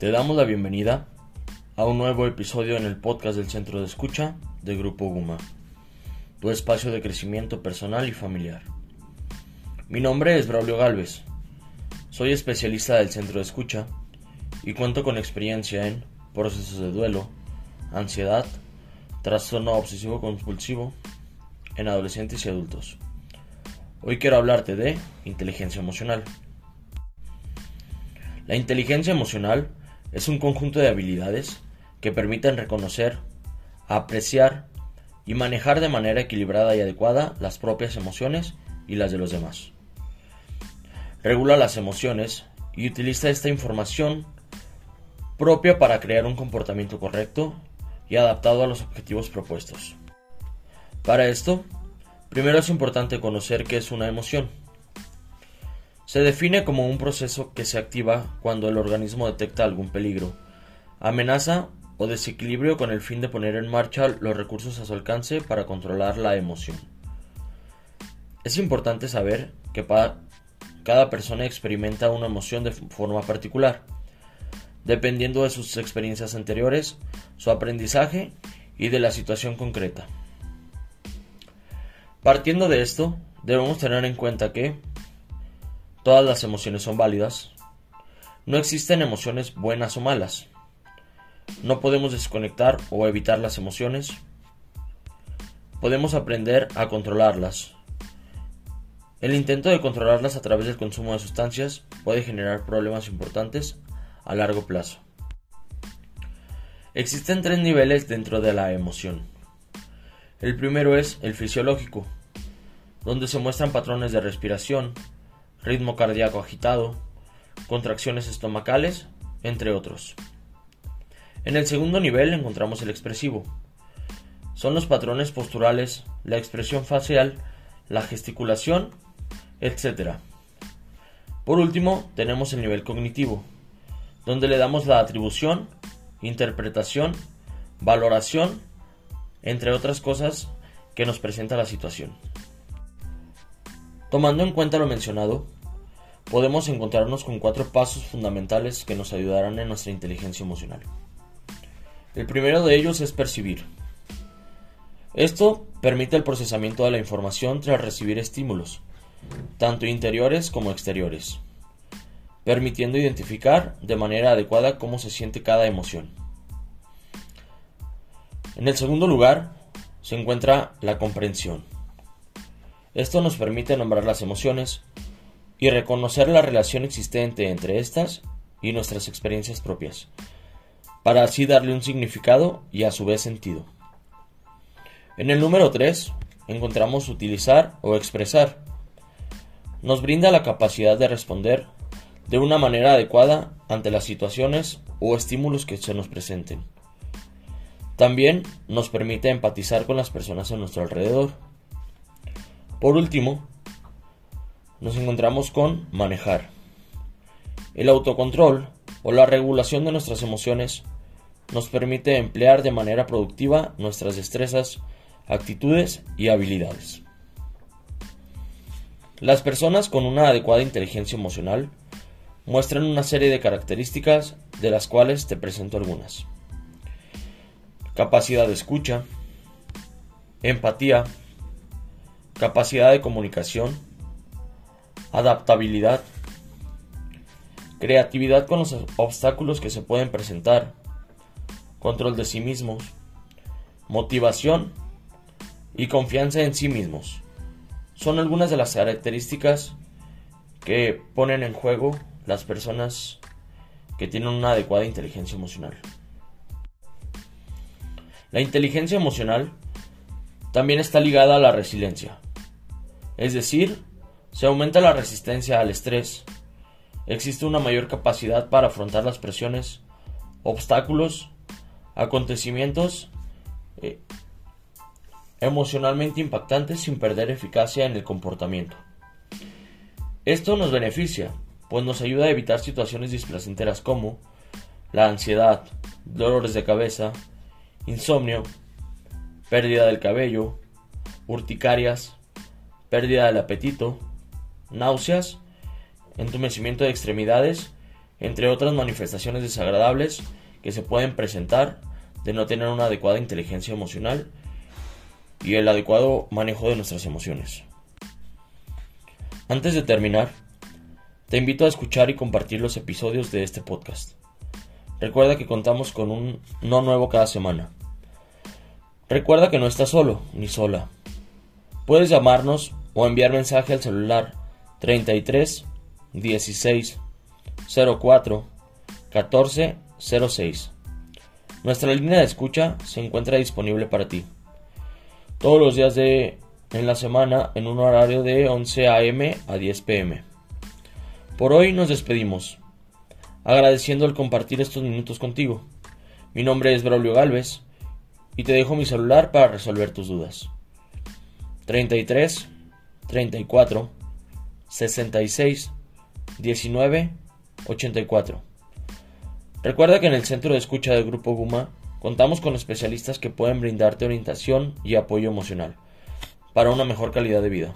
Te damos la bienvenida a un nuevo episodio en el podcast del Centro de Escucha de Grupo Guma, tu espacio de crecimiento personal y familiar. Mi nombre es Braulio Galvez, soy especialista del Centro de Escucha y cuento con experiencia en procesos de duelo, ansiedad, trastorno obsesivo compulsivo en adolescentes y adultos. Hoy quiero hablarte de inteligencia emocional. La inteligencia emocional es un conjunto de habilidades que permiten reconocer, apreciar y manejar de manera equilibrada y adecuada las propias emociones y las de los demás. Regula las emociones y utiliza esta información propia para crear un comportamiento correcto y adaptado a los objetivos propuestos. Para esto, primero es importante conocer qué es una emoción. Se define como un proceso que se activa cuando el organismo detecta algún peligro, amenaza o desequilibrio con el fin de poner en marcha los recursos a su alcance para controlar la emoción. Es importante saber que cada persona experimenta una emoción de forma particular, dependiendo de sus experiencias anteriores, su aprendizaje y de la situación concreta. Partiendo de esto, debemos tener en cuenta que Todas las emociones son válidas. No existen emociones buenas o malas. No podemos desconectar o evitar las emociones. Podemos aprender a controlarlas. El intento de controlarlas a través del consumo de sustancias puede generar problemas importantes a largo plazo. Existen tres niveles dentro de la emoción. El primero es el fisiológico, donde se muestran patrones de respiración, ritmo cardíaco agitado, contracciones estomacales, entre otros. En el segundo nivel encontramos el expresivo. Son los patrones posturales, la expresión facial, la gesticulación, etc. Por último, tenemos el nivel cognitivo, donde le damos la atribución, interpretación, valoración, entre otras cosas que nos presenta la situación. Tomando en cuenta lo mencionado, podemos encontrarnos con cuatro pasos fundamentales que nos ayudarán en nuestra inteligencia emocional. El primero de ellos es percibir. Esto permite el procesamiento de la información tras recibir estímulos, tanto interiores como exteriores, permitiendo identificar de manera adecuada cómo se siente cada emoción. En el segundo lugar se encuentra la comprensión. Esto nos permite nombrar las emociones y reconocer la relación existente entre estas y nuestras experiencias propias, para así darle un significado y a su vez sentido. En el número 3 encontramos utilizar o expresar. Nos brinda la capacidad de responder de una manera adecuada ante las situaciones o estímulos que se nos presenten. También nos permite empatizar con las personas a nuestro alrededor por último, nos encontramos con manejar. El autocontrol o la regulación de nuestras emociones nos permite emplear de manera productiva nuestras destrezas, actitudes y habilidades. Las personas con una adecuada inteligencia emocional muestran una serie de características de las cuales te presento algunas. Capacidad de escucha, empatía, capacidad de comunicación, adaptabilidad, creatividad con los obstáculos que se pueden presentar, control de sí mismos, motivación y confianza en sí mismos. Son algunas de las características que ponen en juego las personas que tienen una adecuada inteligencia emocional. La inteligencia emocional también está ligada a la resiliencia es decir, se aumenta la resistencia al estrés, existe una mayor capacidad para afrontar las presiones, obstáculos, acontecimientos eh, emocionalmente impactantes sin perder eficacia en el comportamiento. Esto nos beneficia, pues nos ayuda a evitar situaciones displacenteras como la ansiedad, dolores de cabeza, insomnio, pérdida del cabello, urticarias, pérdida del apetito, náuseas, entumecimiento de extremidades entre otras manifestaciones desagradables que se pueden presentar de no tener una adecuada inteligencia emocional y el adecuado manejo de nuestras emociones. Antes de terminar, te invito a escuchar y compartir los episodios de este podcast. Recuerda que contamos con un no nuevo cada semana. Recuerda que no estás solo ni sola. Puedes llamarnos o enviar mensaje al celular 33 16 04 14 06. Nuestra línea de escucha se encuentra disponible para ti todos los días de en la semana en un horario de 11 a.m. a 10 p.m. Por hoy nos despedimos, agradeciendo el compartir estos minutos contigo. Mi nombre es Braulio Galvez y te dejo mi celular para resolver tus dudas. 33 34 66 19 84. Recuerda que en el centro de escucha del Grupo Guma Contamos con especialistas que pueden brindarte orientación y apoyo emocional para una mejor calidad de vida.